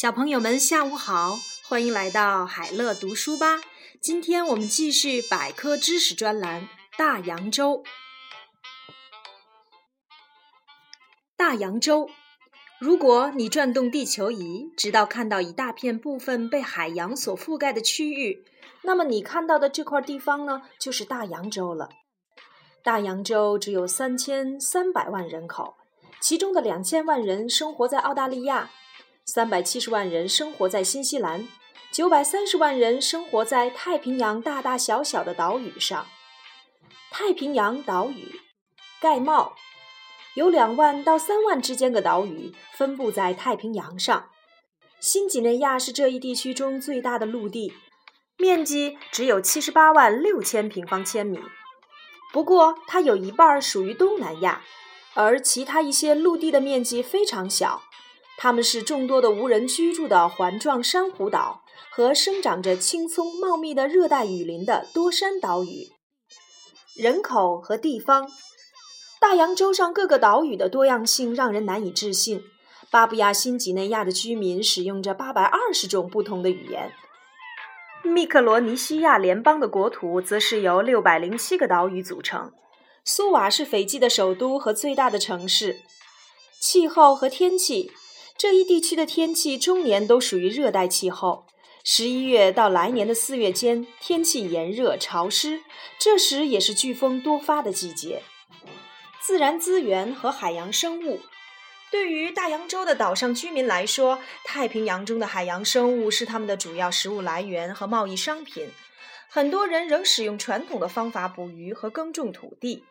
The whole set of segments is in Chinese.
小朋友们，下午好！欢迎来到海乐读书吧。今天我们继续百科知识专栏——大洋洲。大洋洲，如果你转动地球仪，直到看到一大片部分被海洋所覆盖的区域，那么你看到的这块地方呢，就是大洋洲了。大洋洲只有三千三百万人口，其中的两千万人生活在澳大利亚。三百七十万人生活在新西兰，九百三十万人生活在太平洋大大小小的岛屿上。太平洋岛屿，盖帽，有两万到三万之间的岛屿分布在太平洋上。新几内亚是这一地区中最大的陆地，面积只有七十八万六千平方千米。不过，它有一半属于东南亚，而其他一些陆地的面积非常小。它们是众多的无人居住的环状珊瑚岛和生长着青葱茂密的热带雨林的多山岛屿。人口和地方，大洋洲上各个岛屿的多样性让人难以置信。巴布亚新几内亚的居民使用着八百二十种不同的语言。密克罗尼西亚联邦的国土则是由六百零七个岛屿组成。苏瓦是斐济的首都和最大的城市。气候和天气。这一地区的天气终年都属于热带气候，十一月到来年的四月间，天气炎热潮湿，这时也是飓风多发的季节。自然资源和海洋生物，对于大洋洲的岛上居民来说，太平洋中的海洋生物是他们的主要食物来源和贸易商品。很多人仍使用传统的方法捕鱼和耕种土地，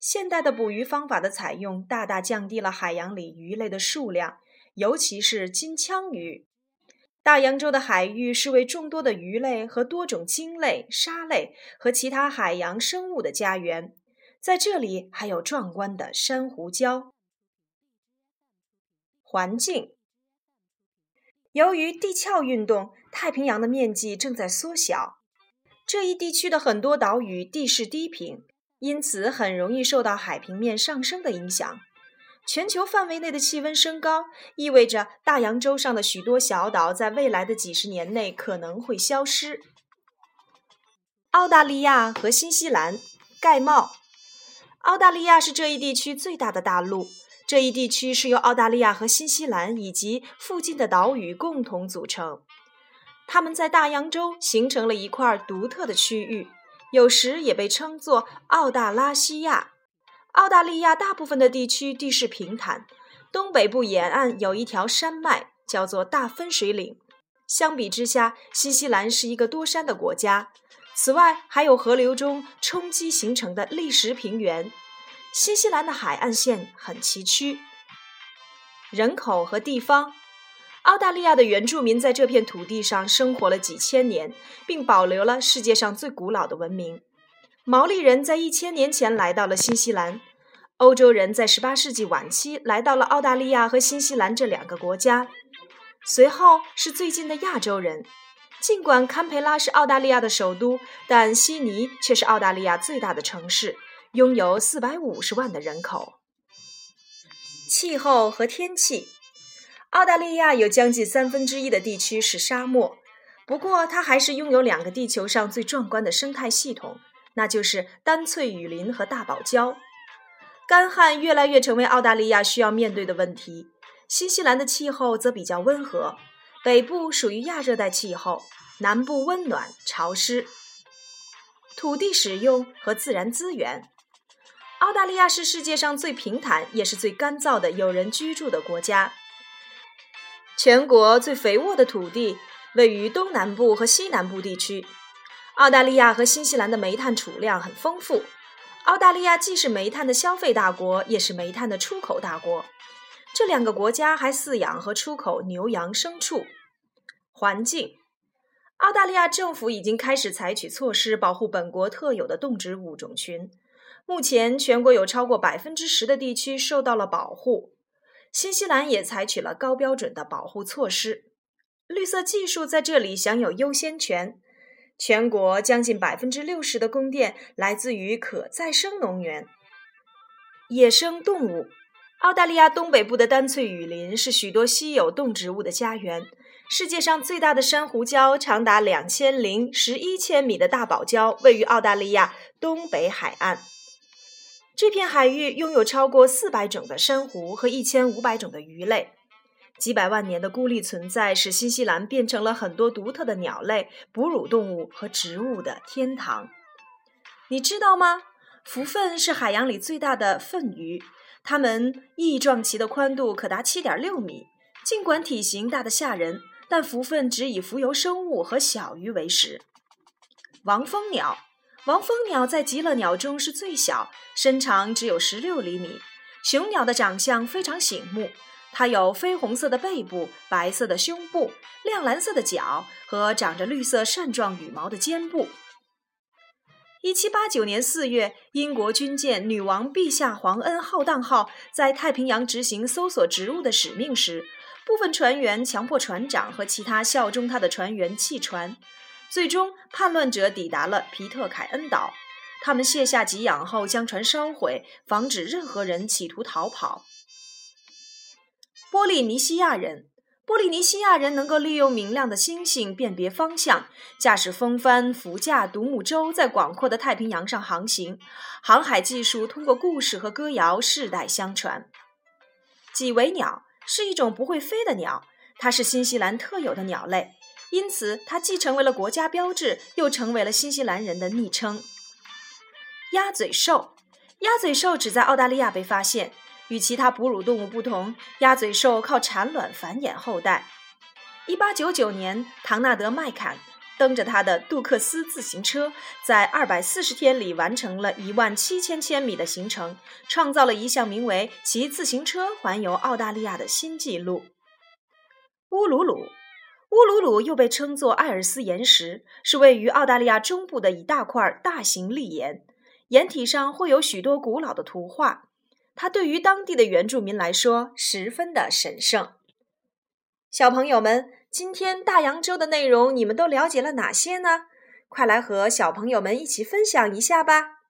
现代的捕鱼方法的采用大大降低了海洋里鱼类的数量。尤其是金枪鱼，大洋洲的海域是为众多的鱼类和多种鲸类、鲨类和其他海洋生物的家园。在这里还有壮观的珊瑚礁。环境，由于地壳运动，太平洋的面积正在缩小。这一地区的很多岛屿地势低平，因此很容易受到海平面上升的影响。全球范围内的气温升高，意味着大洋洲上的许多小岛在未来的几十年内可能会消失。澳大利亚和新西兰盖帽。澳大利亚是这一地区最大的大陆，这一地区是由澳大利亚和新西兰以及附近的岛屿共同组成。它们在大洋洲形成了一块独特的区域，有时也被称作澳大拉西亚。澳大利亚大部分的地区地势平坦，东北部沿岸有一条山脉，叫做大分水岭。相比之下，新西兰是一个多山的国家。此外，还有河流中冲击形成的砾石平原。新西兰的海岸线很崎岖。人口和地方，澳大利亚的原住民在这片土地上生活了几千年，并保留了世界上最古老的文明。毛利人在一千年前来到了新西兰，欧洲人在十八世纪晚期来到了澳大利亚和新西兰这两个国家，随后是最近的亚洲人。尽管堪培拉是澳大利亚的首都，但悉尼却是澳大利亚最大的城市，拥有四百五十万的人口。气候和天气，澳大利亚有将近三分之一的地区是沙漠，不过它还是拥有两个地球上最壮观的生态系统。那就是单翠雨林和大堡礁。干旱越来越成为澳大利亚需要面对的问题。新西兰的气候则比较温和，北部属于亚热带气候，南部温暖潮湿。土地使用和自然资源，澳大利亚是世界上最平坦也是最干燥的有人居住的国家。全国最肥沃的土地位于东南部和西南部地区。澳大利亚和新西兰的煤炭储量很丰富。澳大利亚既是煤炭的消费大国，也是煤炭的出口大国。这两个国家还饲养和出口牛羊牲畜。环境，澳大利亚政府已经开始采取措施保护本国特有的动植物种群。目前，全国有超过百分之十的地区受到了保护。新西兰也采取了高标准的保护措施。绿色技术在这里享有优先权。全国将近百分之六十的供电来自于可再生能源。野生动物，澳大利亚东北部的丹翠雨林是许多稀有动植物的家园。世界上最大的珊瑚礁，长达两千零十一千米的大堡礁，位于澳大利亚东北海岸。这片海域拥有超过四百种的珊瑚和一千五百种的鱼类。几百万年的孤立存在，使新西兰变成了很多独特的鸟类、哺乳动物和植物的天堂。你知道吗？蝠粪是海洋里最大的粪鱼，它们翼状鳍的宽度可达七点六米。尽管体型大得吓人，但蝠粪只以浮游生物和小鱼为食。王蜂鸟，王蜂鸟在极乐鸟中是最小，身长只有十六厘米。雄鸟的长相非常醒目。它有绯红色的背部、白色的胸部、亮蓝色的脚和长着绿色扇状羽毛的肩部。一七八九年四月，英国军舰“女王陛下皇恩浩荡号”在太平洋执行搜索植物的使命时，部分船员强迫船长和其他效忠他的船员弃船。最终，叛乱者抵达了皮特凯恩岛，他们卸下给养后将船烧毁，防止任何人企图逃跑。波利尼西亚人，波利尼西亚人能够利用明亮的星星辨别方向，驾驶风帆、浮架、独木舟，在广阔的太平洋上航行。航海技术通过故事和歌谣世代相传。几维鸟是一种不会飞的鸟，它是新西兰特有的鸟类，因此它既成为了国家标志，又成为了新西兰人的昵称。鸭嘴兽，鸭嘴兽只在澳大利亚被发现。与其他哺乳动物不同，鸭嘴兽靠产卵繁衍后代。1899年，唐纳德·麦坎蹬着他的杜克斯自行车，在240天里完成了一万七千千米的行程，创造了一项名为“骑自行车环游澳大利亚”的新纪录。乌鲁鲁，乌鲁鲁又被称作艾尔斯岩石，是位于澳大利亚中部的一大块大型砾岩，岩体上会有许多古老的图画。它对于当地的原住民来说十分的神圣。小朋友们，今天大洋洲的内容你们都了解了哪些呢？快来和小朋友们一起分享一下吧！